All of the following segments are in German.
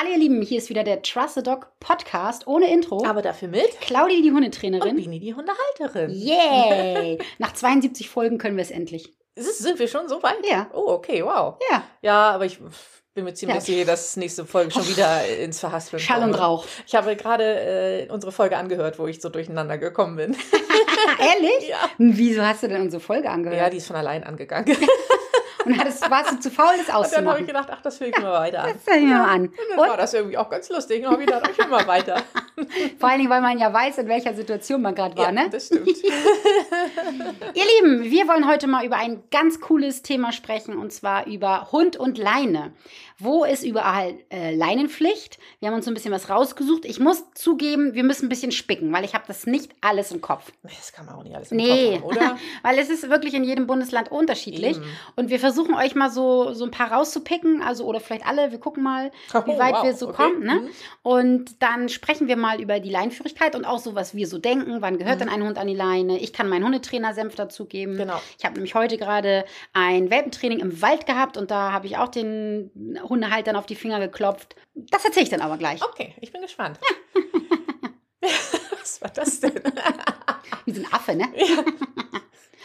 Hallo ihr Lieben, hier ist wieder der Trust the Dog Podcast ohne Intro. Aber dafür mit Claudi, die und Hundetrainerin. Bini, die Hundehalterin. Yay! Nach 72 Folgen können wir es endlich. Ist Sind wir schon so weit? Ja. Oh, okay, wow. Ja, Ja, aber ich bin mir ziemlich Ja. sicher, dass nächste Folge schon wieder ins Verhaspeln Schall und. Rauch. Ich habe gerade äh, unsere Folge angehört, wo ich so durcheinander gekommen bin. Ehrlich? ja. Wieso hast du denn unsere Folge angehört? ja, die ist von allein angegangen. Und hattest, warst du zu faul, das Und dann habe ich auszumachen? gedacht, ach, das höre ich mir weiter an. Das hör ich mir mal an. Und dann Und war das irgendwie auch ganz lustig. Und habe ich gedacht, ich höre mal weiter. vor allen Dingen, weil man ja weiß, in welcher Situation man gerade war, ja, ne? das stimmt. Ihr Lieben, wir wollen heute mal über ein ganz cooles Thema sprechen und zwar über Hund und Leine. Wo ist überall äh, Leinenpflicht? Wir haben uns so ein bisschen was rausgesucht. Ich muss zugeben, wir müssen ein bisschen spicken, weil ich habe das nicht alles im Kopf. Das kann man auch nicht alles im Nee, Kopf haben, oder? weil es ist wirklich in jedem Bundesland unterschiedlich. Eben. Und wir versuchen euch mal so, so ein paar rauszupicken, also oder vielleicht alle, wir gucken mal, wie Oh, weit wow, wir so okay. kommen. Ne? Mhm. Und dann sprechen wir mal über die Leinenführigkeit und auch so, was wir so denken. Wann gehört denn ein Hund an die Leine? Ich kann meinen Hundetrainer-Senf dazugeben. Mhm. Genau. Ich habe nämlich heute gerade ein Welpentraining im Wald gehabt und da habe ich auch den Hundehaltern auf die Finger geklopft. Das erzähle ich dann aber gleich. Okay, ich bin gespannt. Was war das denn? Wie so ein Affe, ne? ja,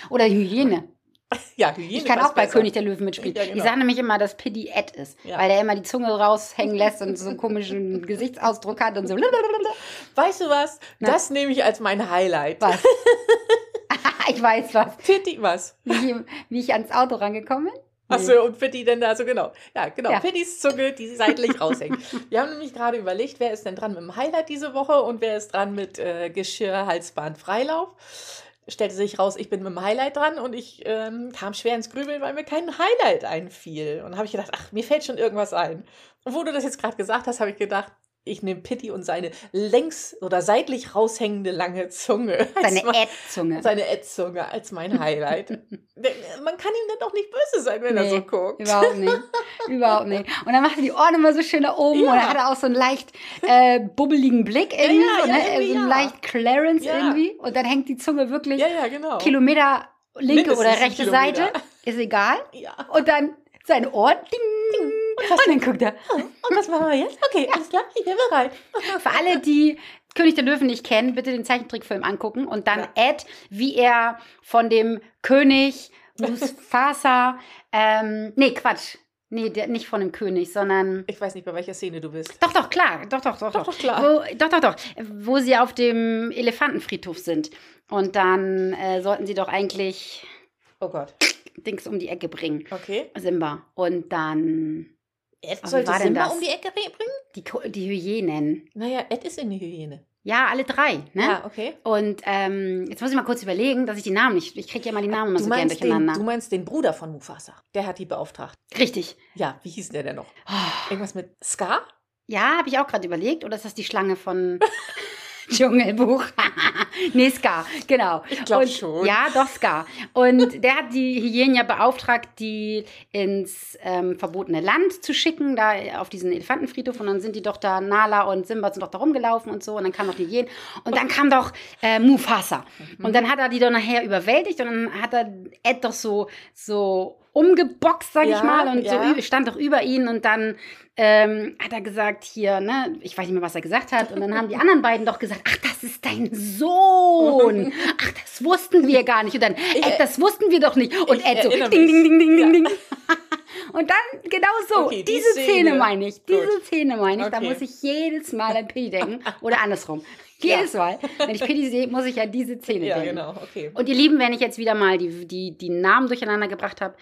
Oder Hyäne. ja, Hygiene Ich kann auch bei besser. König der Löwen mitspielen. Ja, Ich genau. sage nämlich immer, dass Piddy Ed ist, Ja. weil der immer die Zunge raushängen lässt und so einen komischen Gesichtsausdruck hat und so. Weißt du was? Na? Das nehme ich als mein Highlight. Was? ich weiß was. Pitti, was? Wie, ich- wie ich ans Auto rangekommen bin. Achso, und Pitti denn da so genau. Ja, genau. Ja. Pittis Zunge, die seitlich raushängt. Wir haben nämlich gerade überlegt, wer ist denn dran mit dem Highlight diese Woche und wer ist dran mit äh, Geschirr, Halsband, Freilauf. Stellte sich raus, ich bin mit dem Highlight dran und ich ähm, kam schwer ins Grübeln, weil mir kein Highlight einfiel. Und habe ich gedacht, ach, mir fällt schon irgendwas ein. Und wo du das jetzt gerade gesagt hast, habe ich gedacht, ich nehme Pitti und seine längs- oder seitlich raushängende lange Zunge. Seine Ed-Zunge. seine Ätzunge als mein Highlight. Man kann ihm dann doch nicht böse sein, wenn er Nee, so guckt. Überhaupt nicht. Überhaupt nicht. Und dann macht er die Ohren immer so schön nach oben Ja. und dann hat er auch so einen leicht äh, bubbeligen Blick irgendwie, ja, so, ja, ne? irgendwie, so einen leicht Clarence irgendwie. Und dann hängt die Zunge wirklich genau. Kilometer linke Mindestens oder rechte. Seite. Ist egal. Und dann seine Ohren. Ding, ding. Und dann guckt er. Und was machen wir jetzt? Okay, alles klar, ich bin bereit. Für alle, die König der Löwen nicht kennen, bitte den Zeichentrickfilm angucken und dann Ja. Ed, wie er von dem König Mufasa, ähm, nee, Quatsch. Nee, der, nicht von dem König, sondern. Ich weiß nicht, bei welcher Szene du bist. Doch, doch, klar. Doch, doch, doch. Doch, doch, klar. Wo, doch, doch, doch. Wo sie auf dem Elefantenfriedhof sind. Und dann äh, sollten sie doch eigentlich Oh Gott. Dings um die Ecke bringen. Okay. Simba. Und dann Ed wie sollte Simba um die Ecke bringen? die, die Hyänen. Naja, Ed ist in die Hygiene. Ja, alle drei. Ne? Ja, okay. Und ähm, jetzt muss ich mal kurz überlegen, dass ich die Namen nicht. Ich kriege ja immer die Namen immer so gern meinst, den, durcheinander. du meinst den Bruder von Mufasa. Der hat die beauftragt. Richtig. Ja, wie hieß der denn noch? Oh, Irgendwas mit Scar? ja, habe ich auch gerade überlegt. Oder ist das die Schlange von Dschungelbuch? nee, Scar, genau. Ich glaub Und- schon. Ja, doch, Scar. Und der hat die Hyänen ja beauftragt, die ins ähm, verbotene Land zu schicken, da auf diesen Elefantenfriedhof. Und dann sind die doch da, Nala und Simba sind doch da rumgelaufen und so. Und dann kamen noch die Hyänen. Und dann kam doch äh, Mufasa. Und dann hat er die doch nachher überwältigt und dann hat er Ed doch so, so umgeboxt, sag ich Ja, mal, und so ja. ü- stand doch über ihn und dann ähm, hat er gesagt, hier, ne, ich weiß nicht mehr, was er gesagt hat. Und dann haben die anderen beiden doch gesagt, ach, das ist dein Sohn. Ach, das wussten wir gar nicht. Und dann, Ich- Ed, das wussten wir doch nicht. Und Ed so, ding, ding, ding, ding, ding, Ja. ding. Und dann, genau so, Okay, die diese Szene, Szene. meine ich. Diese Gut. Szene meine ich. Da Okay. muss ich jedes Mal an Piddy denken. Oder andersrum. Jedes Mal. Wenn ich Piddy sehe, muss ich an diese Szene Ja, denken. genau, okay. Und ihr Lieben, wenn ich jetzt wieder mal die, die, die Namen durcheinander gebracht habe,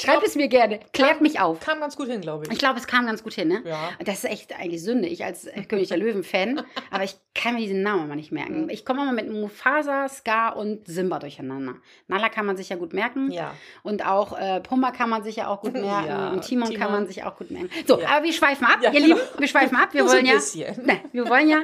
schreibt es mir gerne. Klärt mich auf. Kam ganz gut hin, glaube ich. Ich glaube, es kam ganz gut hin, ne? Ja. Das ist echt eigentlich Sünde. Ich als äh, König der Löwen-Fan, aber ich kann mir diesen Namen immer nicht merken. Mhm. Ich komme immer mit Mufasa, Scar und Simba durcheinander. Nala kann man sich ja gut merken. Ja. Und auch äh, Pumba kann man sich ja auch gut merken. Ja, und Timon, kann Timon. man sich auch gut merken. So, Ja. aber wir schweifen ab, ihr genau. Lieben. Wir schweifen ab. Wir wollen ja. Ne, wir wollen ja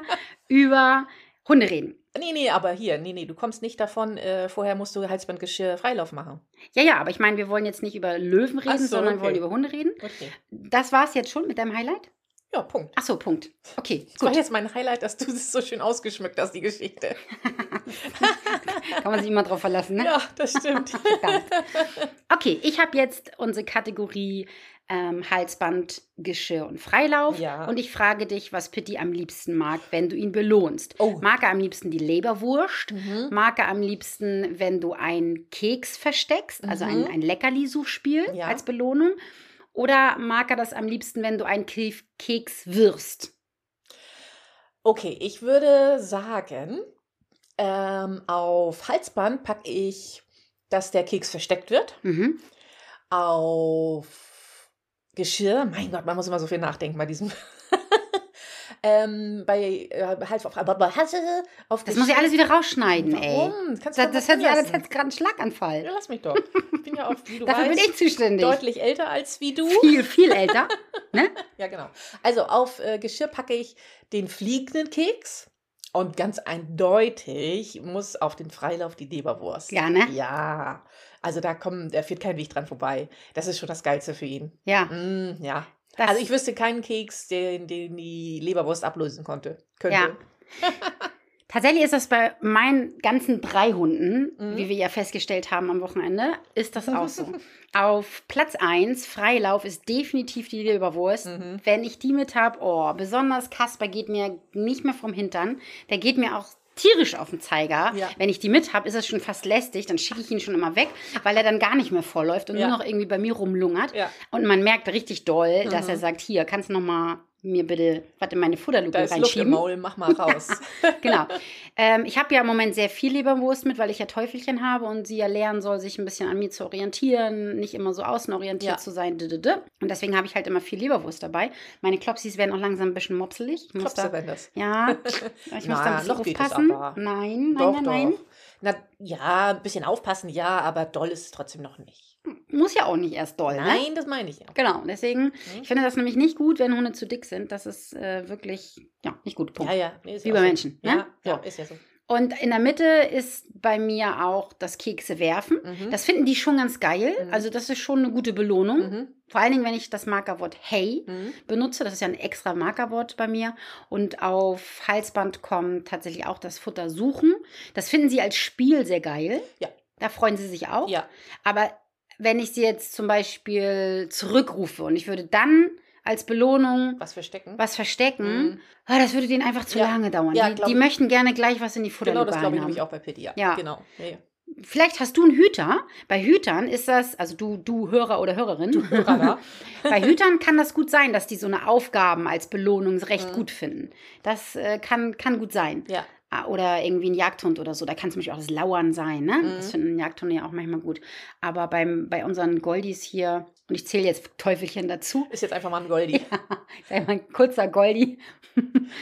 über Hunde reden. Nee, nee, aber hier, nee, nee, du kommst nicht davon, äh, vorher musst du Halsbandgeschirr Freilauf machen. Ja, ja, aber ich meine, wir wollen jetzt nicht über Löwen reden, so, sondern okay. wollen über Hunde reden. Okay. Das war's jetzt schon mit deinem Highlight? Ja, Punkt. Ach so, Punkt. Okay, Das war gut. jetzt mein Highlight, dass du es so schön ausgeschmückt hast, die Geschichte. Kann man sich immer drauf verlassen, ne? Ja, das stimmt. Okay, ich habe jetzt unsere Kategorie ähm, Halsband, Geschirr und Freilauf. Ja. Und ich frage dich, was Pitti am liebsten mag, wenn du ihn belohnst. Oh. Mag er am liebsten die Leberwurst? Mhm. Mag er am liebsten, wenn du einen Keks versteckst, also ein, Mhm. ein Leckerli-Suchspiel Ja. als Belohnung? Oder mag er das am liebsten, wenn du einen Ke- Keks wirst? Okay, ich würde sagen, ähm, auf Halsband packe ich, dass der Keks versteckt wird. Mhm. Auf Geschirr, mein Gott, man muss immer so viel nachdenken bei diesem. Ähm, bei äh, Hals auf, bei Hals, auf Das muss ich alles wieder rausschneiden, ey. Warum? Kannst Das, du das doch hört sich an, als lassen. hätte gerade einen Schlaganfall. Ja, lass mich doch. Ich bin ja auch, wie du Dafür bin weißt, ich zuständig. deutlich älter als wie du. Viel, viel älter. ne? Ja, genau. Also auf äh, Geschirr packe ich den fliegenden Keks und ganz eindeutig muss auf den Freilauf die Leberwurst. Ja, ne? Ja. Also da kommt, da führt kein Weg dran vorbei. Das ist schon das Geilste für ihn. Ja. Mm, ja. Das, also ich wüsste keinen Keks, den, den die Leberwurst ablösen konnte. Könnte. Ja. Tatsächlich ist das bei meinen ganzen drei Hunden, Mhm. wie wir ja festgestellt haben am Wochenende, ist das auch so. Auf Platz 1, Freilauf, ist definitiv die Leberwurst. Mhm. Wenn ich die mit habe, oh, besonders Kasper geht mir nicht mehr vom Hintern. Der geht mir auch tierisch auf den Zeiger. Ja. Wenn ich die mit habe, ist es schon fast lästig. Dann schicke ich ihn schon immer weg, weil er dann gar nicht mehr vorläuft und Ja. nur noch irgendwie bei mir rumlungert. Ja. Und man merkt richtig doll, dass Mhm. er sagt, hier, kannst du noch mal mir bitte was in meine Futterluke Da ist Luft reinschieben? im Maul, mach mal raus. genau. Ähm, ich habe ja im Moment sehr viel Leberwurst mit, weil ich ja Teufelchen habe und sie ja lernen soll, sich ein bisschen an mir zu orientieren, nicht immer so außenorientiert Ja. zu sein. Und deswegen habe ich halt immer viel Leberwurst dabei. Meine Klopsis werden auch langsam ein bisschen mopselig. Ich muss Klopse, da, wenn das. ja, ich muss da ein bisschen aufpassen. Nein, nein, doch, nein, doch. nein. Na, ja, ein bisschen aufpassen, ja, aber doll ist es trotzdem noch nicht. Muss ja auch nicht erst doll, ne? Nein, das meine ich ja. Genau, deswegen, ich finde das nämlich nicht gut, wenn Hunde zu dick sind. Das ist äh, wirklich, ja, nicht gut. Punkt. Ja, ja. Nee, ist Wie ja bei so. Menschen, ne? Ja, ja, So. ist ja so. Und in der Mitte ist bei mir auch das Kekse werfen. Mhm. Das finden die schon ganz geil. Mhm. Also das ist schon eine gute Belohnung. Mhm. Vor allen Dingen, wenn ich das Markerwort Hey Mhm. benutze. Das ist ja ein extra Markerwort bei mir. Und auf Halsband kommt tatsächlich auch das Futter suchen. Das finden sie als Spiel sehr geil. Ja. Da freuen sie sich auch. Ja. Aber wenn ich sie jetzt zum Beispiel zurückrufe und ich würde dann als Belohnung Was verstecken. was verstecken, Mhm. ah, das würde denen einfach zu Ja. lange dauern. Ja, die die möchten gerne gleich was in die Genau, Futterluke das glaube ich haben. nämlich auch bei Pitti. Ja. Genau. Ja. Vielleicht hast du einen Hüter. Bei Hütern ist das, also du, du Hörer oder Hörerin. Hörer da. Bei Hütern kann das gut sein, dass die so eine Aufgaben als Belohnung recht Mhm. gut finden. Das äh, kann, kann gut sein. Ja. Ah, Oder irgendwie ein Jagdhund oder so. Da kann es nämlich auch das Lauern sein. Ne? Mhm. Das finden Jagdhunde ja auch manchmal gut. Aber beim, bei unseren Goldies hier, und ich zähle jetzt Teufelchen dazu, Ist jetzt einfach mal ein Goldi. ist einmal ein kurzer Goldie.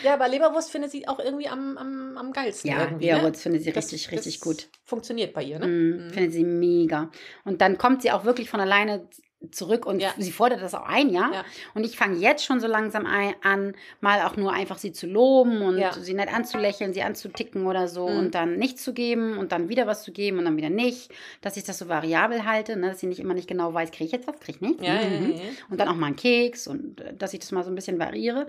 Ja, aber Leberwurst findet sie auch irgendwie am, am, am geilsten. Ja, irgendwie, Leberwurst findet sie ne? Das- richtig, das richtig gut. Funktioniert bei ihr, ne? Mm, Mhm. Findet sie mega. Und dann kommt sie auch wirklich von alleine zurück und Ja. sie fordert das auch ein, ja. Ja. Und ich fange jetzt schon so langsam ein, an, mal auch nur einfach sie zu loben und Ja. sie nett anzulächeln, sie anzuticken oder so Mhm. und dann nichts zu geben und dann wieder was zu geben und dann wieder nicht. Dass ich das so variabel halte, ne? dass sie nicht immer nicht genau weiß, kriege ich jetzt was, kriege ich nicht. Ja, ja, Mhm. Und dann auch mal einen Keks und äh, dass ich das mal so ein bisschen variiere.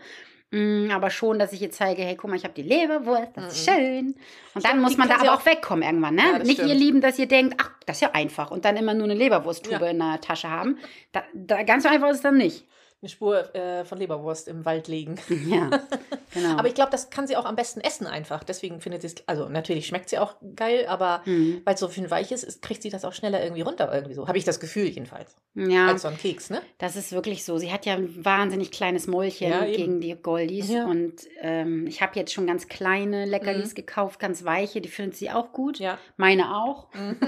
Mm, Aber schon, dass ich ihr zeige, hey, guck mal, ich habe die Leberwurst, das ist Mhm. schön. Und dann Stimmt, muss die man da aber auch- auch wegkommen irgendwann, ne? Ja, Nicht ihr stimmt. Lieben, dass ihr denkt, ach, das ist ja einfach und dann immer nur eine Leberwursttube Ja. in der Tasche haben. Da, da, ganz so einfach ist es dann nicht. Eine Spur äh, von Leberwurst im Wald legen. Ja, genau. Aber ich glaube, das kann sie auch am besten essen einfach. Deswegen findet sie es, also natürlich schmeckt sie auch geil, aber Hm. weil es so viel weich ist, ist, kriegt sie das auch schneller irgendwie runter irgendwie so. Habe ich das Gefühl jedenfalls. ja, Als so ein Keks, ne? das ist wirklich so. Sie hat ja ein wahnsinnig kleines Mäulchen Ja, gegen die Goldies. Ja. Und ähm, ich habe jetzt schon ganz kleine Leckerlis gekauft, ganz weiche. Die findet sie auch gut. Ja. Meine auch. Mhm.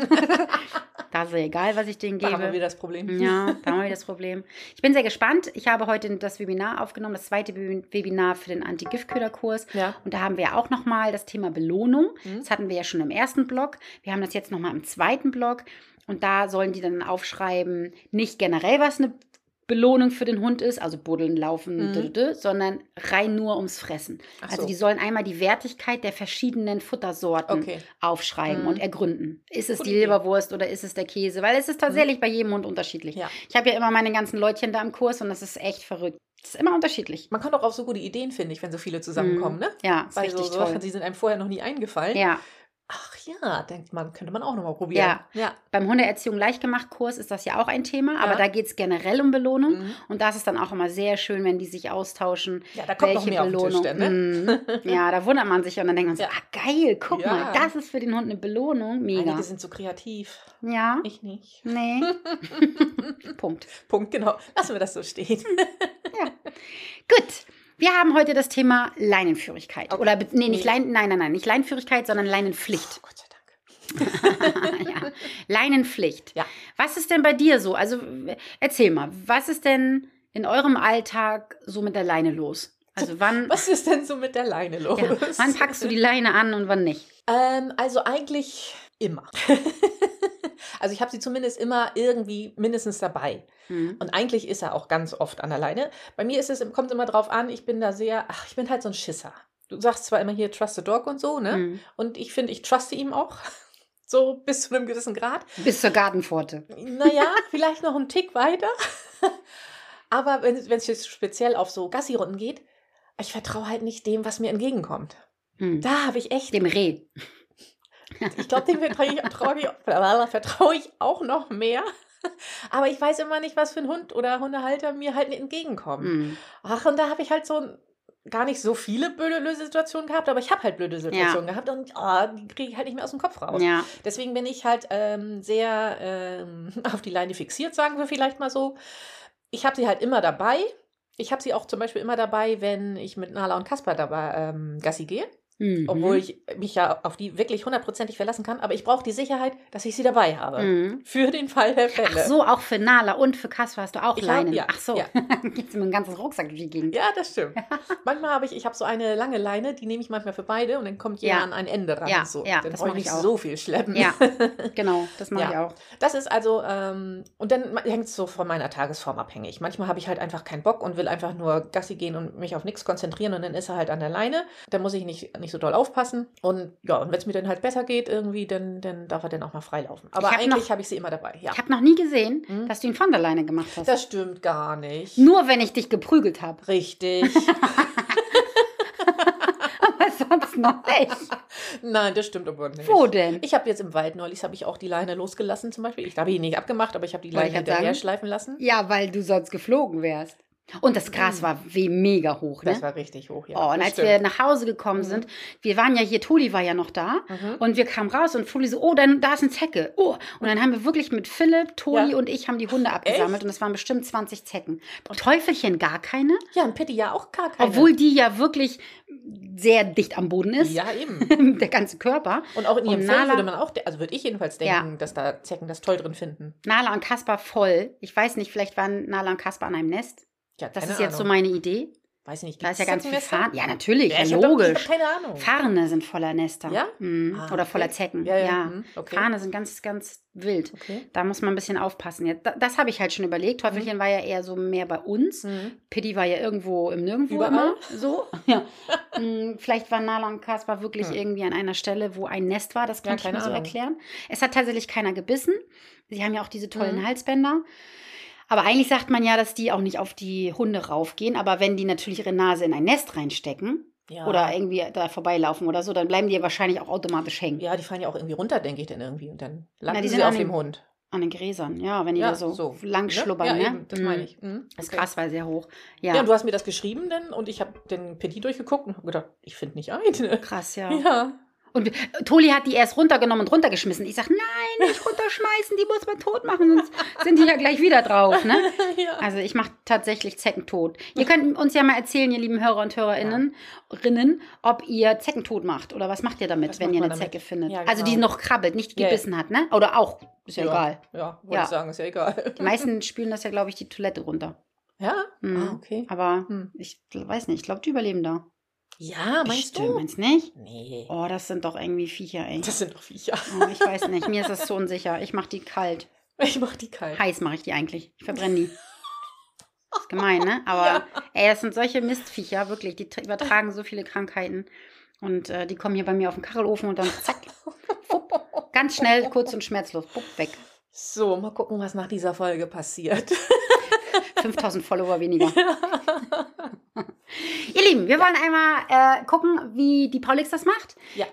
Da ist ja egal, was ich denen Da haben wir gebe. wieder das Problem. Ja, da haben wir das Problem. Ich bin sehr gespannt. Ich habe heute das Webinar aufgenommen, das zweite Web- Webinar für den Anti-Giftköder-Kurs. Ja. Und da haben wir auch nochmal das Thema Belohnung. Mhm. Das hatten wir ja schon im ersten Blog. Wir haben das jetzt nochmal im zweiten Blog. Und da sollen die dann aufschreiben, nicht generell, was eine Belohnung für den Hund ist, also buddeln, laufen, Mhm. dü- dü, sondern rein nur ums Fressen. Also so. die sollen einmal die Wertigkeit der verschiedenen Futtersorten Okay. aufschreiben Mhm. und ergründen. Ist es Gute die. Leberwurst oder ist es der Käse? Weil es ist tatsächlich bei jedem Hund unterschiedlich. Ja. Ich habe ja immer meine ganzen Leutchen da im Kurs und das ist echt verrückt. Es ist immer unterschiedlich. Man kommt auch auf so gute Ideen, finde ich, wenn so viele zusammenkommen, ne? Ja, ist Weil so, richtig so toll. Sachen, die sind einem vorher noch nie eingefallen. Ja, ja, denkt man, könnte man auch nochmal probieren. Ja. ja. Beim Hundeerziehung Leichtgemacht-Kurs ist das ja auch ein Thema, aber Ja. da geht es generell um Belohnung. Mhm. Und das ist dann auch immer sehr schön, wenn die sich austauschen. Ja, da kommt noch mehr auf den Tisch, denn, ne? Mhm. Ja, da wundert man sich und dann denkt man so, Ja. ah geil, guck Ja. mal, das ist für den Hund eine Belohnung. Mega. Einige sind so kreativ. Ja, Ich nicht. nee. Punkt. Punkt, genau. Lassen wir das so stehen. Gut. Wir haben heute das Thema Leinenführigkeit. Okay. Oder, nee, nicht Nee. Lein, nein, nein, nein, nicht Leinenführigkeit, sondern Leinenpflicht. Dank. ja. Leinenpflicht. Ja. Was ist denn bei dir so? Also erzähl mal, was ist denn in eurem Alltag so mit der Leine los? Also wann, Was ist denn so mit der Leine los? ja, wann packst du die Leine an und wann nicht? Ähm, also eigentlich immer. also ich habe sie zumindest immer irgendwie mindestens dabei. Hm. Und eigentlich ist er auch ganz oft an der Leine. Bei mir ist es, kommt immer drauf an, ich bin da sehr, ach, ich bin halt so ein Schisser. Du sagst zwar immer hier Trust the Dog und so, ne? Hm. Und ich finde, ich truste ihm auch. So bis zu einem gewissen Grad. Bis zur Gartenpforte. Naja, vielleicht noch einen Tick weiter. Aber wenn es wenn es jetzt speziell auf so Gassi-Runden geht, ich vertraue halt nicht dem, was mir entgegenkommt. Hm. Da habe ich echt Dem Reh. Ich glaube, dem vertraue ich, vertraue ich, vertraue ich auch noch mehr. Aber ich weiß immer nicht, was für ein Hund oder Hundehalter mir halt entgegenkommen. Hm. Ach, und da habe ich halt so gar nicht so viele blöde Situationen gehabt, aber ich habe halt blöde Situationen gehabt und oh, die kriege ich halt nicht mehr aus dem Kopf raus. Ja. Deswegen bin ich halt ähm, sehr ähm, auf die Leine fixiert, sagen wir vielleicht mal so. Ich habe sie halt immer dabei. Ich habe sie auch zum Beispiel immer dabei, wenn ich mit Nala und Kasper dabei ähm, Gassi gehe. Mhm. Obwohl ich mich ja auf die wirklich hundertprozentig verlassen kann. Aber ich brauche die Sicherheit, dass ich sie dabei habe. Mhm. Für den Fall der Fälle. Ach so, auch für Nala und für Kasper hast du auch Ich Leinen. hab- ja, Ach so, ja. geht's mit einem ganzen Rucksack durch die Gegend. Ja, das stimmt. manchmal habe ich, ich habe so eine lange Leine, die nehme ich manchmal für beide und dann kommt jeder Ja. an ein Ende ran. Ja, so. ja, dann das brauche mach ich ich nicht auch. so viel schleppen. Ja, genau, das mache Ja. ich auch. Das ist also, ähm, und dann hängt es so von meiner Tagesform abhängig. Manchmal habe ich halt einfach keinen Bock und will einfach nur Gassi gehen und mich auf nichts konzentrieren und dann ist er halt an der Leine. Dann muss ich nicht, nicht so doll aufpassen. Und ja, und wenn es mir dann halt besser geht irgendwie, dann, dann darf er dann auch mal freilaufen. Aber hab eigentlich habe ich sie immer dabei, ja. Ich habe noch nie gesehen, Hm? dass du ihn von der Leine gemacht hast. Das stimmt gar nicht. Nur wenn ich dich geprügelt habe. Richtig. Sonst noch nicht. Nein, das stimmt aber nicht. Wo denn? Ich habe jetzt im Wald neulich habe ich auch die Leine losgelassen zum Beispiel. Ich habe ihn nicht abgemacht, aber ich habe die Leine hinterher sagen. schleifen lassen. Ja, weil du sonst geflogen wärst. Und das Gras war wie mega hoch, ne? Das war richtig hoch, ja. oh, und das als stimmt. wir nach Hause gekommen Mhm. sind, wir waren ja hier, Toli war ja noch da. Mhm. Und wir kamen raus und Toli so, oh, dann, da ist ein Zecke. Oh. Und dann haben wir wirklich mit Philipp, Toli Ja. und ich haben die Hunde abgesammelt. Echt? Und es waren bestimmt 20 Zecken. Teufelchen gar keine. Ja, und Pitti ja auch gar keine. Obwohl die ja wirklich sehr dicht am Boden ist. Ja, eben. Der ganze Körper. Und auch in ihrem Und würde man auch, also würde ich jedenfalls Ja. denken, dass da Zecken das toll drin finden. Nala und Kaspar voll. Ich weiß nicht, vielleicht waren Nala und Kaspar an einem Nest. Ja, Das ist jetzt so Ahnung. meine Idee. Weiß nicht, Da ist ja ganz viel? Farn. Ja, natürlich, Ja, ich ja, doch- logisch. Ich habe keine Ahnung. Farne sind voller Nester. Ja? Mhm. Ah, Oder okay. voller Zecken. Ja, Ja, ja, mhm, okay. Farne sind ganz, ganz wild. Okay. Da muss man ein bisschen aufpassen. Da- das habe ich halt schon überlegt. Teufelchen war ja eher so mehr bei uns. Mhm. Pitti war ja irgendwo im Nirgendwo Überall. immer. So. Ja. Mm, Vielleicht waren Nala und Kaspar wirklich Hm. irgendwie an einer Stelle, wo ein Nest war. Das Ja, kann ich mir so Ahnung. erklären. Es hat tatsächlich keiner gebissen. Sie haben ja auch diese tollen Mhm. Halsbänder. Aber eigentlich sagt man ja, dass die auch nicht auf die Hunde raufgehen. Aber wenn die natürlich ihre Nase in ein Nest reinstecken Ja. oder irgendwie da vorbeilaufen oder so, dann bleiben die ja wahrscheinlich auch automatisch hängen. ja, die fallen ja auch irgendwie runter, denke ich dann irgendwie. Und dann landen die sie auf dem Hund. An den Gräsern, ja, wenn die Ja, da so, so. lang Ne? schlubbern. Ja, ne? eben, das meine ich. Mhm. Das Okay. Gras war sehr hoch. Ja. Ja, und du hast mir das geschrieben dann und ich habe den Petit durchgeguckt und hab gedacht, ich finde nicht eine. krass, ja. Ja. Und Toli hat die erst runtergenommen und runtergeschmissen. Ich sag, nein, nicht runterschmeißen, die muss man tot machen, sonst sind die ja gleich wieder drauf. Ne? ja. Also ich mache tatsächlich Zecken tot. Ihr könnt uns ja mal erzählen, ihr lieben Hörer und Hörerinnen, Rinnen, ob ihr Zecken tot macht oder was macht ihr damit, Was wenn ihr eine damit? Zecke findet. Ja, Also die genau. noch krabbelt, nicht Ja, ja. gebissen hat, ne? Oder auch, ist ja, egal. Ja, wollte Ja. ich sagen, ist ja egal. Die meisten spülen das ja, glaube ich, die Toilette runter. Ja? Mhm. Ah, okay. Aber Hm. ich weiß nicht, ich glaube, die überleben da. Ja, meinst Bestimmt, du? Meinst nicht? Nee. Oh, das sind doch irgendwie Viecher, ey. Das sind doch Viecher. Oh, ich weiß nicht, mir ist das so unsicher. Ich mache die kalt. Ich mach die kalt. Heiß mache ich die eigentlich. Ich verbrenne die. ist gemein, ne? Aber Ja. ey, das sind solche Mistviecher, wirklich. Die übertragen so viele Krankheiten. Und äh, die kommen hier bei mir auf den Kachelofen und dann zack, fupp, ganz schnell, kurz und schmerzlos, bupp, weg. So, mal gucken, was nach dieser Folge passiert. 5000 Follower weniger. Ihr Lieben, wir wollen einmal äh, gucken, wie die Paulix das macht. Ja.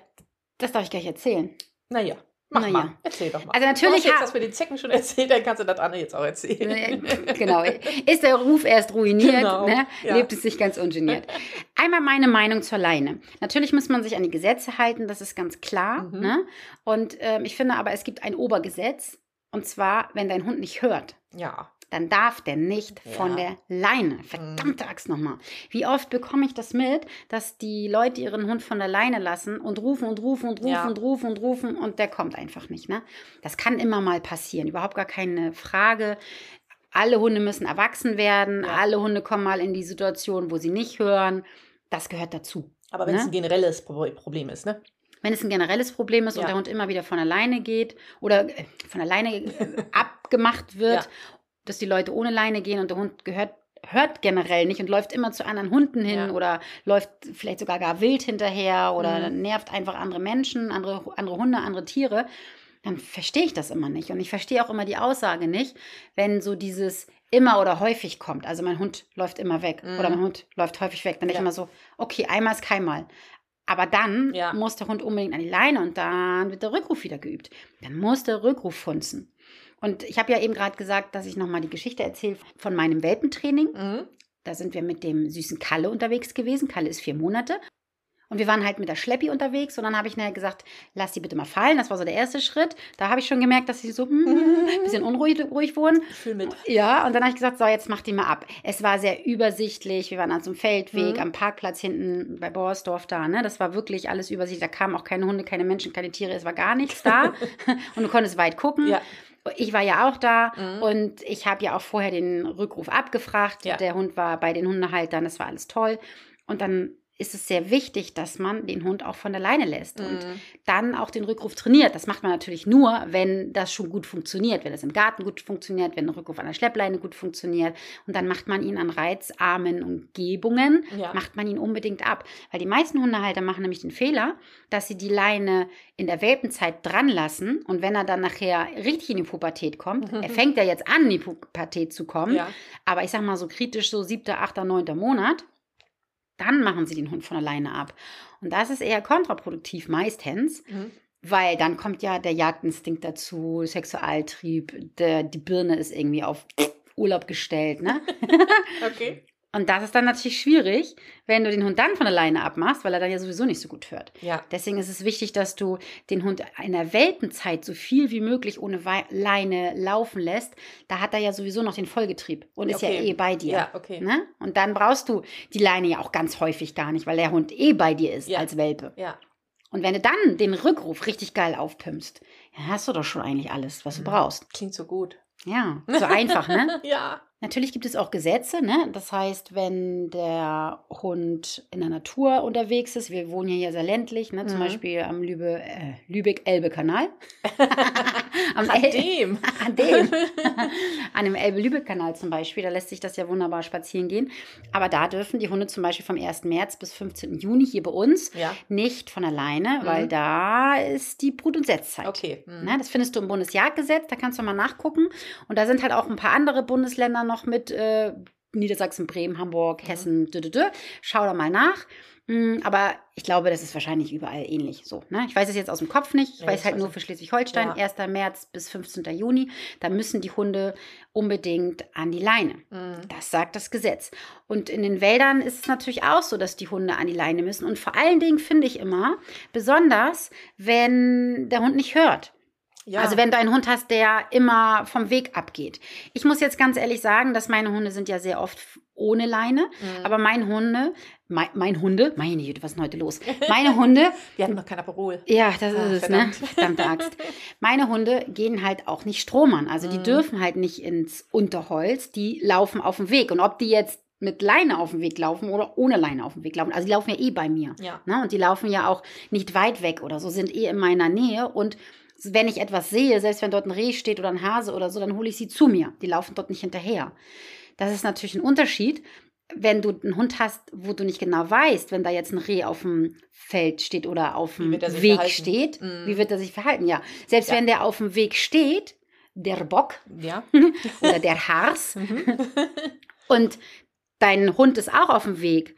Das darf ich gleich erzählen. Naja. Mach Naja. mal, erzähl doch mal. Also natürlich du hast jetzt das mit den Zecken schon erzählt, dann kannst du das andere jetzt auch erzählen. genau. Ist der Ruf erst ruiniert, Genau, ne? ja. lebt es sich ganz ungeniert. Einmal meine Meinung zur Leine. Natürlich muss man sich an die Gesetze halten, das ist ganz klar. Mhm. Ne? Und ähm, ich finde aber, es gibt ein Obergesetz. Und zwar, wenn dein Hund nicht hört, Ja. Dann darf der nicht von Ja. Mhm. der Leine. Verdammte Axt nochmal. Wie oft bekomme ich das mit, dass die Leute ihren Hund von der Leine lassen und rufen und rufen und rufen Ja. und rufen und rufen und der kommt einfach nicht. Ne? Das kann immer mal passieren. Überhaupt gar keine Frage. Alle Hunde müssen erwachsen werden. Ja. Alle Hunde kommen mal in die Situation, wo sie nicht hören. Das gehört dazu. Aber wenn Ne? es ein generelles Pro- Problem ist, ne? Wenn es ein generelles Problem ist und Ja. der Hund immer wieder von alleine geht oder äh, von alleine abgemacht wird, Ja. Dass die Leute ohne Leine gehen und der Hund gehört, hört generell nicht und läuft immer zu anderen Hunden hin Ja. oder läuft vielleicht sogar gar wild hinterher oder Mhm. nervt einfach andere Menschen, andere, andere Hunde, andere Tiere, dann verstehe ich das immer nicht. Und ich verstehe auch immer die Aussage nicht, wenn so dieses immer oder häufig kommt. Also mein Hund läuft immer weg Mhm. oder mein Hund läuft häufig weg. Dann denke ich Ja. immer so, okay, einmal ist keinmal. Aber dann Ja. muss der Hund unbedingt an die Leine und dann wird der Rückruf wieder geübt. Dann muss der Rückruf funzen. Und ich habe ja eben gerade gesagt, dass ich nochmal die Geschichte erzähle von meinem Welpentraining. Mhm. Da sind wir mit dem süßen Kalle unterwegs gewesen. Kalle ist vier Monate. Und wir waren halt mit der Schleppi unterwegs und dann habe ich nachher gesagt, lass die bitte mal fallen. Das war so der erste Schritt. Da habe ich schon gemerkt, dass sie so hm, ein bisschen unruhig ruhig wurden. Ich fühle mit. Ja, und dann habe ich gesagt, so, jetzt mach die mal ab. Es war sehr übersichtlich. Wir waren an so einem Feldweg, Mhm. am Parkplatz hinten bei Borsdorf da. Ne? Das war wirklich alles übersichtlich. Da kamen auch keine Hunde, keine Menschen, keine Tiere. Es war gar nichts da. und du konntest weit gucken. Ja. Ich war ja auch da Mhm. und ich habe ja auch vorher den Rückruf abgefragt. Ja. Der Hund war bei den Hundehaltern, das war alles toll. Und dann ist es sehr wichtig, dass man den Hund auch von der Leine lässt und Mhm. dann auch den Rückruf trainiert. Das macht man natürlich nur, wenn das schon gut funktioniert, wenn es im Garten gut funktioniert, wenn der Rückruf an der Schleppleine gut funktioniert. Und dann macht man ihn an reizarmen Umgebungen, Ja. macht man ihn unbedingt ab. Weil die meisten Hundehalter machen nämlich den Fehler, dass sie die Leine in der Welpenzeit dran lassen und wenn er dann nachher richtig in die Pubertät kommt, er fängt ja jetzt an, in die Pubertät zu kommen, Ja. aber ich sag mal so kritisch so siebter, achter, neunter Monat, dann machen sie den Hund von alleine ab. Und das ist eher kontraproduktiv meistens, Mhm. weil dann kommt ja der Jagdinstinkt dazu, Sexualtrieb, der, die Birne ist irgendwie auf Urlaub gestellt, ne? Okay. Und das ist dann natürlich schwierig, wenn du den Hund dann von alleine abmachst, weil er dann ja sowieso nicht so gut hört. Ja. Deswegen ist es wichtig, dass du den Hund in der Welpenzeit so viel wie möglich ohne Leine laufen lässt. Da hat er ja sowieso noch den Vollgetrieb und ist ja Okay. eh bei dir. Ja, okay. Ne? Und dann brauchst du die Leine ja auch ganz häufig gar nicht, weil der Hund eh bei dir ist Ja. als Welpe. Ja. Und wenn du dann den Rückruf richtig geil aufpimpst, ja, hast du doch schon eigentlich alles, was du Mhm. brauchst. Klingt so gut. Ja, so einfach, ne? Ja. Natürlich gibt es auch Gesetze, ne? Das heißt, wenn der Hund in der Natur unterwegs ist, wir wohnen ja hier sehr ländlich, ne? Zum Mhm. Beispiel am Lübe, äh, Lübeck-Elbe-Kanal. An El- dem. an dem. An dem Elbe-Lübeck-Kanal zum Beispiel, da lässt sich das ja wunderbar spazieren gehen. Aber da dürfen die Hunde zum Beispiel vom 1. März bis 15. Juni hier bei uns Ja. nicht von alleine, weil Mhm. da ist die Brut- und Setzzeit. Okay. Mhm. Ne, das findest du im Bundesjagdgesetz, da kannst du mal nachgucken. Und da sind halt auch ein paar andere Bundesländer noch mit, äh, Niedersachsen, Bremen, Hamburg, Mhm. Hessen, dü, dü, dü. schau da mal nach. Mm, Aber ich glaube, das ist wahrscheinlich überall ähnlich so. Ne? Ich weiß es jetzt aus dem Kopf nicht. Ich Nee, weiß ich halt weiß nur für Schleswig-Holstein, Ja. 1. März bis 15. Juni. Da müssen die Hunde unbedingt an die Leine. Mhm. Das sagt das Gesetz. Und in den Wäldern ist es natürlich auch so, dass die Hunde an die Leine müssen. Und vor allen Dingen finde ich immer, besonders wenn der Hund nicht hört. Ja. Also wenn du einen Hund hast, der immer vom Weg abgeht. Ich muss jetzt ganz ehrlich sagen, dass meine Hunde sind ja sehr oft ohne Leine. Mhm. Aber mein Hunde, mein, mein Hunde, meine Güte, was ist denn heute los? Meine Hunde, Wir hatten noch kein Aperol. ja, das Ah, ist es, verdammt. ne? Verdammte Axt. Meine Hunde gehen halt auch nicht stromern. Also die Mhm. dürfen halt nicht ins Unterholz. Die laufen auf dem Weg. Und ob die jetzt mit Leine auf dem Weg laufen oder ohne Leine auf dem Weg laufen. Also die laufen ja eh bei mir. Ja. Ne? Und die laufen ja auch nicht weit weg oder so, sind eh in meiner Nähe. Und wenn ich etwas sehe, selbst wenn dort ein Reh steht oder ein Hase oder so, dann hole ich sie zu mir. Die laufen dort nicht hinterher. Das ist natürlich ein Unterschied, wenn du einen Hund hast, wo du nicht genau weißt, wenn da jetzt ein Reh auf dem Feld steht oder auf dem Weg verhalten? steht, Mhm. wie wird er sich verhalten? Ja, selbst Ja. wenn der auf dem Weg steht, der Bock Ja. oder der Hars Mhm. und dein Hund ist auch auf dem Weg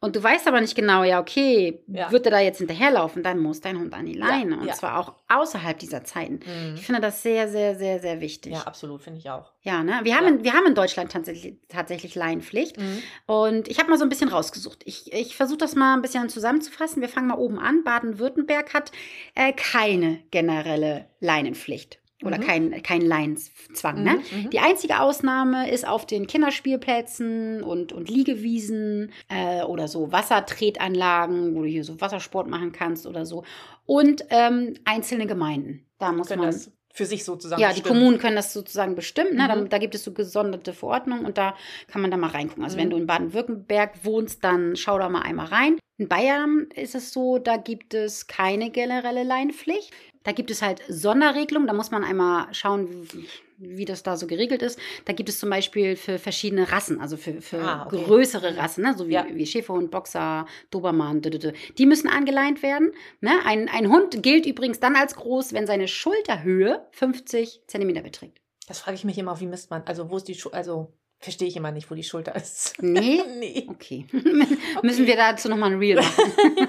und du weißt aber nicht genau, ja, okay, Ja. wird er da jetzt hinterherlaufen, dann muss dein Hund an die Leine. und ja. zwar auch außerhalb dieser Zeiten. Mhm. Ich finde das sehr, sehr, sehr, sehr wichtig. Ja, absolut, finde ich auch. Ja, ne? Wir haben, Ja. In, wir haben in Deutschland tatsächlich, tatsächlich Laienpflicht. Mhm. Und ich habe mal so ein bisschen rausgesucht. Ich, ich versuche das mal ein bisschen zusammenzufassen. Wir fangen mal oben an. Baden-Württemberg hat äh, keine generelle Leinenpflicht. Oder Mhm. kein, kein Leinenzwang. Ne? Mhm, mhm. Die einzige Ausnahme ist auf den Kinderspielplätzen und, und Liegewiesen äh, oder so Wassertretanlagen, wo du hier so Wassersport machen kannst oder so. Und ähm, einzelne Gemeinden. Da muss man. das für sich sozusagen Ja, die bestimmen. Kommunen können das sozusagen bestimmen. Ne? Da, Mhm. da gibt es so gesonderte Verordnungen und da kann man da mal reingucken. Also wenn Mhm. du in Baden-Württemberg wohnst, dann schau da mal einmal rein. In Bayern ist es so, da gibt es keine generelle Leinpflicht. Da gibt es halt Sonderregelungen. Da muss man einmal schauen, wie, wie das da so geregelt ist. Da gibt es zum Beispiel für verschiedene Rassen, also für, für Ah, okay. größere Rassen, ne? so wie, Ja. wie Schäferhund, Boxer, Dobermann, d -d -d. die müssen angeleint werden. Ne? Ein, ein Hund gilt übrigens dann als groß, wenn seine Schulterhöhe 50 Zentimeter beträgt. Das frage ich mich immer, wie misst man? Also, wo ist die Schulter? Also, verstehe ich immer nicht, wo die Schulter ist. Nee? nee. Okay. Müssen wir dazu nochmal ein Reel machen.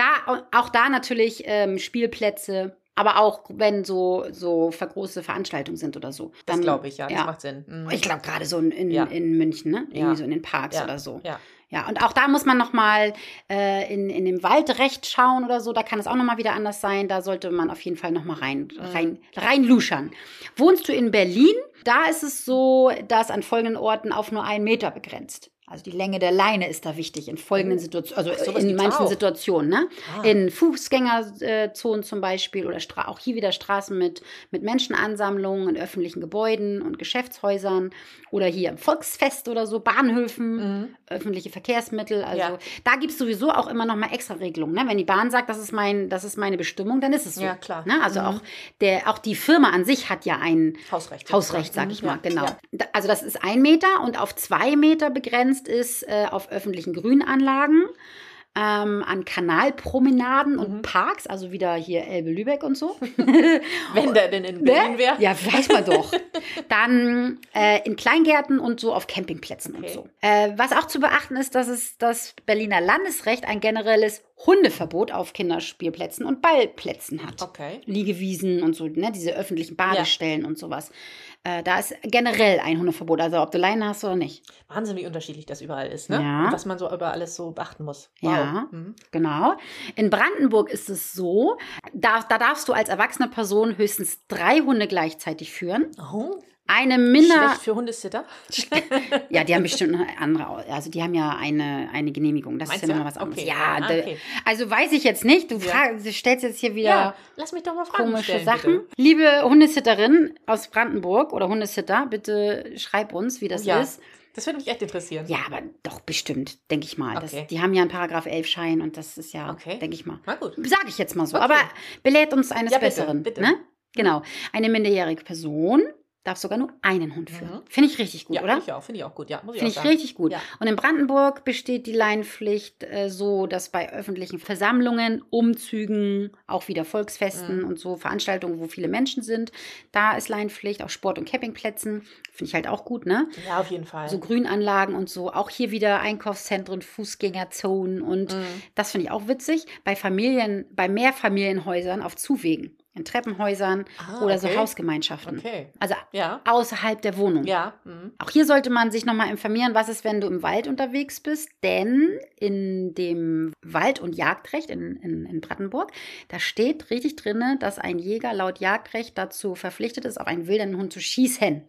Da, auch da natürlich ähm, Spielplätze, aber auch wenn so, so große Veranstaltungen sind oder so. Das glaube ich, ja, das ja. macht Sinn. Mhm. Ich glaube gerade so in, Ja. in München, ne? Irgendwie Ja. so in den Parks oder so. Ja. Ja, und auch da muss man nochmal äh, in, in dem Waldrecht schauen oder so. Da kann es auch nochmal wieder anders sein. Da sollte man auf jeden Fall nochmal rein, Mhm. rein, rein luschern. Wohnst du in Berlin? Da ist es so, dass an folgenden Orten auf nur einen Meter begrenzt. Also die Länge der Leine ist da wichtig in folgenden Situationen, also sowas in manchen auch. Situationen, ne? Ah. In Fußgängerzonen zum Beispiel oder Stra auch hier wieder Straßen mit, mit Menschenansammlungen in öffentlichen Gebäuden und Geschäftshäusern oder hier im Volksfest oder so, Bahnhöfen Mhm. öffentliche Verkehrsmittel. Also Ja. da gibt es sowieso auch immer noch mal extra Regelungen. Ne? Wenn die Bahn sagt, das ist, mein, das ist meine Bestimmung, dann ist es so. Ja, klar. Ne? Also Mhm. auch, der, auch die Firma an sich hat ja ein Hausrecht. Hausrecht, sag Mhm. ich mal, Ja, genau. Ja. Also das ist ein Meter und auf zwei Meter begrenzt ist äh, auf öffentlichen Grünanlagen. Ähm, an Kanalpromenaden und Mhm. Parks, also wieder hier Elbe-Lübeck und so. Wenn der denn in Berlin wäre. Ne? Ja, weiß man doch. Dann äh, in Kleingärten und so auf Campingplätzen und Okay. so. Äh, was auch zu beachten ist, dass es das Berliner Landesrecht ein generelles Hundeverbot auf Kinderspielplätzen und Ballplätzen hat. Okay. Liegewiesen und so, ne, diese öffentlichen Badestellen und sowas. Äh, da ist generell ein Hundeverbot, also ob du Leine hast oder nicht. Wahnsinn, wie unterschiedlich das überall ist, ne? Ja. Und was man so über alles so beachten muss. Wow. Ja. Mhm. Genau. In Brandenburg ist es so, da, da darfst du als erwachsene Person höchstens drei Hunde gleichzeitig führen. Oh, Eine minder. schlecht für Hundesitter. Ja, die haben bestimmt eine andere, also die haben ja eine, eine Genehmigung. Das Meinst ist ja nochmal was anderes. Okay. Ja, Ah, okay. also weiß ich jetzt nicht. Du, Ja. frag, du stellst jetzt hier wieder Ja, lass mich doch mal Fragen komische stellen, Sachen. Bitte. Liebe Hundesitterin aus Brandenburg oder Hundesitter, bitte schreib uns, wie das Oh ja. ist. Das würde mich echt interessieren. Ja, aber doch bestimmt, denke ich mal. Das, Okay. die haben ja einen Paragraph 11 Schein und das ist ja, Okay. denke ich mal. Na gut. Sage ich jetzt mal so. Okay. Aber belehrt uns eines Ja, bitte, Besseren. bitte. Ne? Genau. Eine minderjährige Person darf sogar nur einen Hund führen. Mhm. Finde ich richtig gut, ja, oder? ich auch. Finde ich auch gut. Ja, Finde ich sagen. richtig gut. Ja. Und in Brandenburg besteht die Leinpflicht äh, so, dass bei öffentlichen Versammlungen, Umzügen, auch wieder Volksfesten Mhm. und so Veranstaltungen, wo viele Menschen sind, da ist Leinpflicht, auch Sport- und Campingplätzen. Finde ich halt auch gut, ne? Ja, auf jeden Fall. So Grünanlagen und so. Auch hier wieder Einkaufszentren, Fußgängerzonen und Mhm. das finde ich auch witzig. Bei Familien, bei Mehrfamilienhäusern auf Zuwegen, in Treppenhäusern Ah, oder okay. so Hausgemeinschaften. Okay. Also Ja. außerhalb der Wohnung. Ja. Mhm. Auch hier sollte man sich nochmal informieren, was ist, wenn du im Wald unterwegs bist. Denn in dem Wald- und Jagdrecht in, in, in Brandenburg, da steht richtig drin, dass ein Jäger laut Jagdrecht dazu verpflichtet ist, auf einen wilden Hund zu schießen.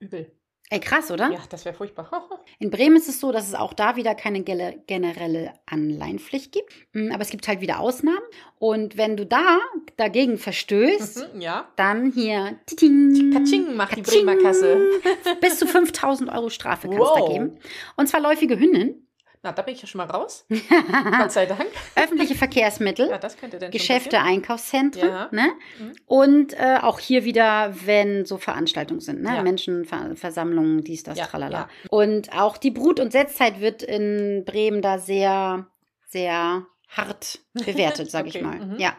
Übel. Ey, krass, oder? Ja, das wäre furchtbar. In Bremen ist es so, dass es auch da wieder keine generelle Anleihenpflicht gibt. Mm, Aber es gibt halt wieder Ausnahmen. Und wenn du da dagegen verstößt, Mhm, ja. dann hier titing, Katsching macht die Katsching. Bremer Kasse. bis zu 5000 Euro Strafe kannst du Wow. da geben. Und zwar läufige Hündin, Na, da bin ich ja schon mal raus. Gott sei Dank. öffentliche Verkehrsmittel, Ja, das könnte denn Geschäfte. Einkaufszentren. Ja. Ne? Mhm. Und äh, auch hier wieder, wenn so Veranstaltungen sind, ne? Ja. Menschenversammlungen, dies, das, Ja, tralala. Und auch die Brut- und Setzzeit wird in Bremen da sehr, sehr hart bewertet, sag Okay, ich mal. mhm. Ja.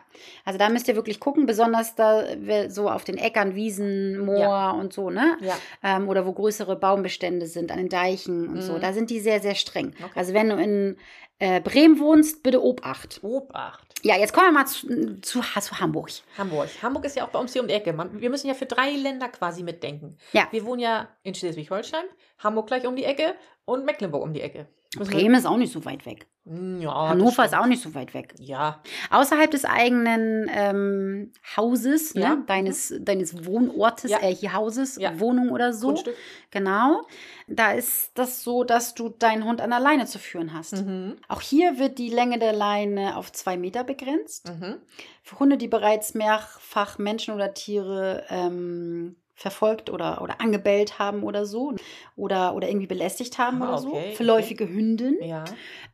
Also da müsst ihr wirklich gucken, besonders da so auf den Äckern, Wiesen, Moor Ja. und so, ne? Ja. Ähm, oder wo größere Baumbestände sind, an den Deichen und so. Mhm. Da sind die sehr, sehr streng. Okay. Also wenn du in äh, Bremen wohnst, bitte Obacht. Obacht. Ja, jetzt kommen wir mal zu, zu, zu Hamburg. Hamburg. Hamburg ist ja auch bei uns hier um die Ecke. Man, wir müssen ja für drei Länder quasi mitdenken. Ja. Wir wohnen ja in Schleswig-Holstein, Hamburg gleich um die Ecke und Mecklenburg um die Ecke. Wir- Bremen ist auch nicht so weit weg. Hm, Ja, Hannover ist auch nicht so weit weg. Ja, Außerhalb des eigenen ähm, Hauses, Ja. ne? deines, deines Wohnortes, Ja. äh, hier Hauses, Ja. Wohnung oder so. Grundstück. Genau. Da ist das so, dass du deinen Hund an der Leine zu führen hast. Mhm. Auch hier wird die Länge der Leine auf zwei Meter begrenzt. Mhm. Für Hunde, die bereits mehrfach Menschen oder Tiere ähm, verfolgt oder, oder angebellt haben oder so. Oder, oder irgendwie belästigt haben Ah, oder so. okay, Für läufige Hündin. Ja.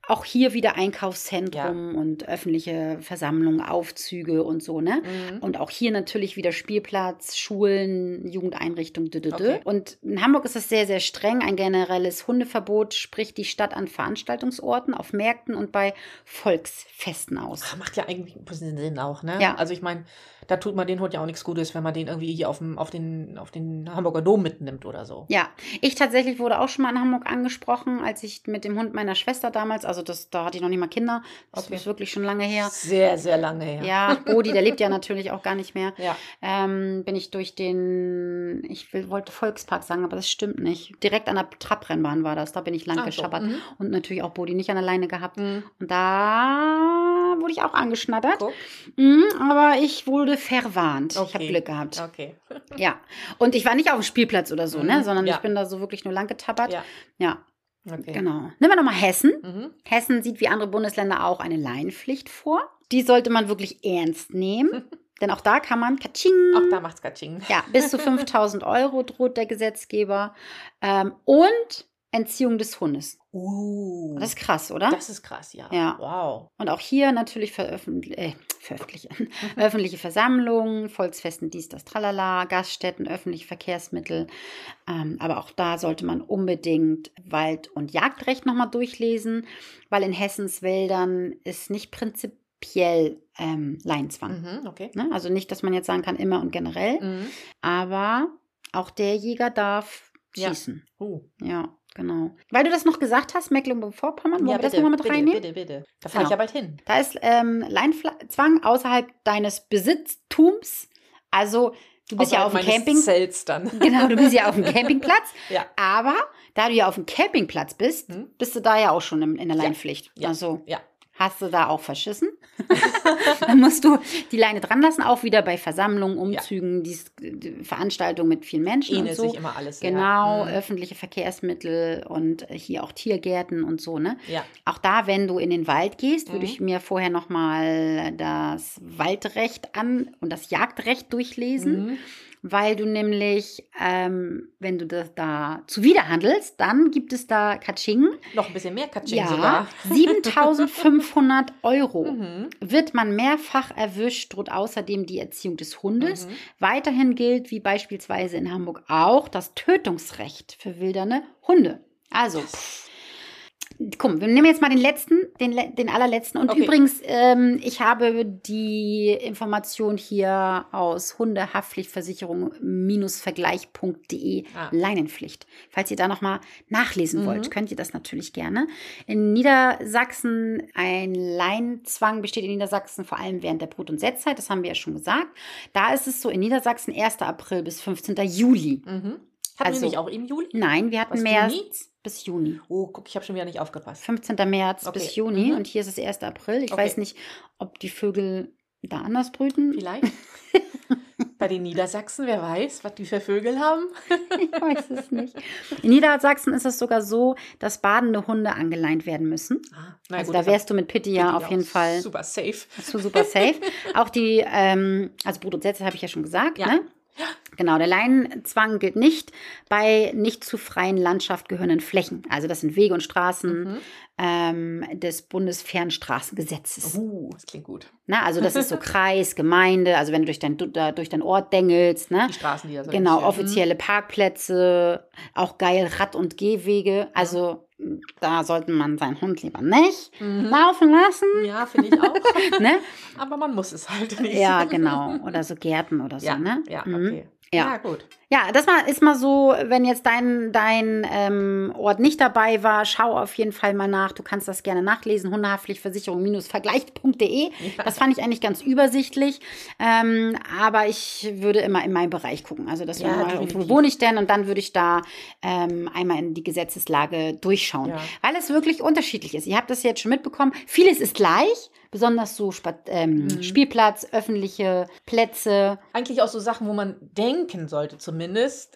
Auch hier wieder Einkaufszentrum und öffentliche Versammlungen, Aufzüge und so, ne? Mhm. Und auch hier natürlich wieder Spielplatz, Schulen, Jugendeinrichtungen. dü- dü- dü. Okay. Und in Hamburg ist das sehr, sehr streng. Ein generelles Hundeverbot spricht die Stadt an Veranstaltungsorten, auf Märkten und bei Volksfesten aus. Ach, macht ja eigentlich ein bisschen Sinn auch, ne? Ja. Also ich meine, da tut man den Hund ja auch nichts Gutes, wenn man den irgendwie hier auf, dem, auf, den, auf den Hamburger Dom mitnimmt oder so. Ja, ich tatsächlich wurde auch schon mal in Hamburg angesprochen, als ich mit dem Hund meiner Schwester damals, also das, da hatte ich noch nicht mal Kinder, das Okay. ist wirklich schon lange her. Sehr, sehr lange her. Ja, Bodi, der lebt ja natürlich auch gar nicht mehr. Ja. ähm, bin ich durch den, ich will, wollte Volkspark sagen, aber das stimmt nicht. Direkt an der Trabrennbahn war das, da bin ich lang Ach so, geschabbert. mhm. Und natürlich auch Bodi nicht an der Leine gehabt. Mhm. Und da wurde ich auch angeschnattert. Mhm, aber ich wurde verwarnt. Ich habe Okay. Glück gehabt. Okay. Ja. Und ich war nicht auf dem Spielplatz oder so, ne? Mhm, Sondern ja. ich bin da so wirklich nur lang getappert. Ja. ja Okay. genau. Nehmen wir nochmal Hessen. Mhm. Hessen sieht wie andere Bundesländer auch eine Laienpflicht vor. Die sollte man wirklich ernst nehmen. Denn auch da kann man Katsching. Auch da macht's Katsching. Ja, bis zu 5000 Euro droht der Gesetzgeber. Ähm, und Entziehung des Hundes. Uh. Das ist krass, oder? Das ist krass, ja. Ja. Wow. und auch hier natürlich veröffentlich äh, veröffentliche, öffentliche Versammlungen, Volksfesten, dies, das, tralala, Gaststätten, öffentliche Verkehrsmittel. Ähm, aber auch da sollte man unbedingt Wald- und Jagdrecht nochmal durchlesen, weil in Hessens Wäldern ist nicht prinzipiell ähm, Leinzwang. Mhm. Okay. Ne? Also nicht, dass man jetzt sagen kann, immer und generell. Mhm. Aber auch der Jäger darf Ja. schießen. Uh. Ja, genau. Weil du das noch gesagt hast, Mecklenburg-Vorpommern, wollen wir das nochmal mit bitte, reinnehmen? bitte, bitte. Da fahre ich Genau. ja bald hin. Da ist ähm, Leinzwang außerhalb deines Besitztums. Also du bist ja auf dem Außerhalb Camping. Zelts dann. Genau, du bist ja auf dem Campingplatz. Ja. Aber da du ja auf dem Campingplatz bist, Hm? bist du da ja auch schon in, in der Ja. Leinpflicht. Ja. Also Ja. Hast du da auch verschissen. Dann musst du die Leine dran lassen, auch wieder bei Versammlungen, Umzügen, dies, die Veranstaltungen mit vielen Menschen Ähnelt und so. sich immer alles. Genau, Mhm. öffentliche Verkehrsmittel und hier auch Tiergärten und so, ne? Ja. Auch da, wenn du in den Wald gehst, würde Mhm. ich mir vorher nochmal das Waldrecht an und das Jagdrecht durchlesen, Mhm. Weil du nämlich, ähm, wenn du das da zuwiderhandelst, dann gibt es da Katsching. Noch ein bisschen mehr Katsching Ja, sogar. 7500 Euro. Mhm. Wird man mehrfach erwischt, droht außerdem die Erziehung des Hundes. Mhm. Weiterhin gilt, wie beispielsweise in Hamburg auch, das Tötungsrecht für wilderne Hunde. Also, pff. Komm, wir nehmen jetzt mal den letzten, den, den allerletzten. Und Okay. übrigens, ähm, ich habe die Information hier aus Hundehaftpflichtversicherung-vergleich.de Ah. Leinenpflicht. Falls ihr da nochmal nachlesen Mhm. wollt, könnt ihr das natürlich gerne. In Niedersachsen, ein Leinenzwang besteht in Niedersachsen vor allem während der Brut- und Setzzeit, das haben wir ja schon gesagt. Da ist es so in Niedersachsen 1. April bis 15. Juli. Mhm. Hatten Also- wir nicht auch im Juli? Nein, wir hatten Was, März Juni? bis Juni. Oh, guck, ich habe schon wieder nicht aufgepasst. 15. März Okay. bis Juni Mhm. und hier ist es 1. April. Ich Okay. weiß nicht, ob die Vögel da anders brüten. Vielleicht. Bei den Niedersachsen, wer weiß, was die für Vögel haben. Ich weiß es nicht. In Niedersachsen ist es sogar so, dass badende Hunde angeleint werden müssen. Ah, na Also gut, da das wärst du mit Pitti ja auf jeden Fall Super safe. super safe. Auch die, ähm, also Brut und Sätze habe ich ja schon gesagt, Ja. ne? Genau, der Leinenzwang gilt nicht bei nicht zu freien Landschaft gehörenden Flächen. Also das sind Wege und Straßen Mhm. ähm, des Bundesfernstraßengesetzes. Uh, das klingt gut. Na, also das ist so Kreis, Gemeinde, also wenn du durch dein, durch deinen Ort dengelst, ne? Die Straßen, die da so Genau, offizielle Parkplätze, auch geil Rad- und Gehwege. Also da sollte man seinen Hund lieber nicht Mhm. laufen lassen. Ja, finde ich auch. Ne? Aber man muss es halt nicht. Ja, genau. Oder so Gärten oder so, Ja, ne? ja, Mhm. okay. Ja. ja, gut. Ja, das mal, ist mal so, wenn jetzt dein, dein ähm, Ort nicht dabei war, schau auf jeden Fall mal nach. Du kannst das gerne nachlesen. Hundehaftpflichtversicherung-vergleicht.de. Das fand ich eigentlich ganz übersichtlich. Ähm, aber ich würde immer in meinen Bereich gucken. Also, das Ja, wäre mal, wo wohne ich denn? Und dann würde ich da ähm, einmal in die Gesetzeslage durchschauen. Ja. Weil es wirklich unterschiedlich ist. Ihr habt das jetzt schon mitbekommen. Vieles ist gleich. Besonders so Spat ähm, Mhm. Spielplatz, öffentliche Plätze. Eigentlich auch so Sachen, wo man denken sollte zumindest,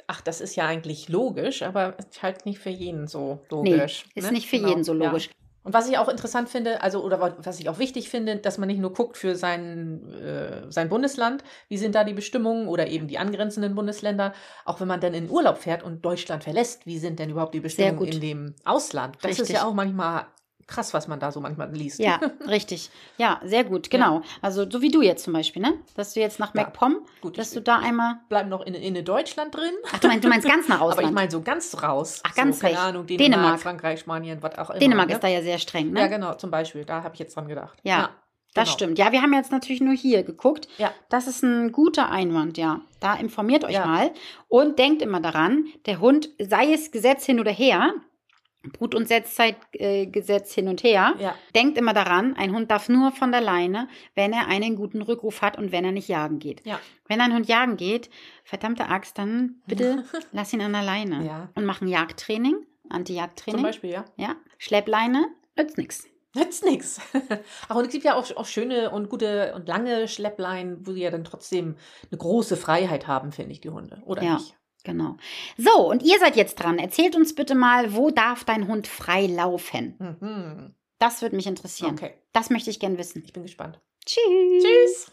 ach, das ist ja eigentlich logisch, aber ist halt nicht für jeden so logisch. ist ne? nicht für Genau, jeden so ja. logisch. Und was ich auch interessant finde, also oder wa- was ich auch wichtig finde, dass man nicht nur guckt für sein, äh, sein Bundesland, wie sind da die Bestimmungen oder eben die angrenzenden Bundesländer, auch wenn man dann in Urlaub fährt und Deutschland verlässt, wie sind denn überhaupt die Bestimmungen in dem Ausland? Das ist Richtig. ja auch manchmal krass, was man da so manchmal liest. Ja, richtig. Ja, sehr gut, genau. Also so wie du jetzt zum Beispiel, ne? Dass du jetzt nach Ja. MacPom, Gut, dass du da einmal. bleiben noch in, in Deutschland drin. Ach, du meinst, du meinst ganz nach Aber Ausland. ich meine so ganz raus. Ach, ganz so, keine weg. Ahnung, Dänemark, Dänemark. Frankreich, Spanien, was auch immer. Dänemark ne? ist da ja sehr streng, ne? Ja, genau, zum Beispiel. Da habe ich jetzt dran gedacht. Ja, Das genau. stimmt. Ja, wir haben jetzt natürlich nur hier geguckt. Ja. Das ist ein guter Einwand, ja. Da informiert euch Ja. mal und denkt immer daran, der Hund, sei es Gesetz hin oder her, Brut- und Setzzeitgesetz äh, Gesetz hin und her, Ja, denkt immer daran, ein Hund darf nur von der Leine, wenn er einen guten Rückruf hat und wenn er nicht jagen geht. ja. Wenn ein Hund jagen geht, verdammte Axt, dann bitte lass ihn an der Leine. Ja. Und mach ein Jagdtraining, Zum Anti-Jagdtraining. Beispiel, ja. Ja, Schleppleine, nützt nichts. Nützt nix. Aber es gibt ja auch, auch schöne und gute und lange Schleppleinen, wo sie ja dann trotzdem eine große Freiheit haben, finde ich, die Hunde. Oder Ja. nicht? Genau. So, und ihr seid jetzt dran. Erzählt uns bitte mal, wo darf dein Hund frei laufen? Mhm. Das würde mich interessieren. Okay, Das möchte ich gern wissen. ich bin gespannt. Tschüss. Tschüss.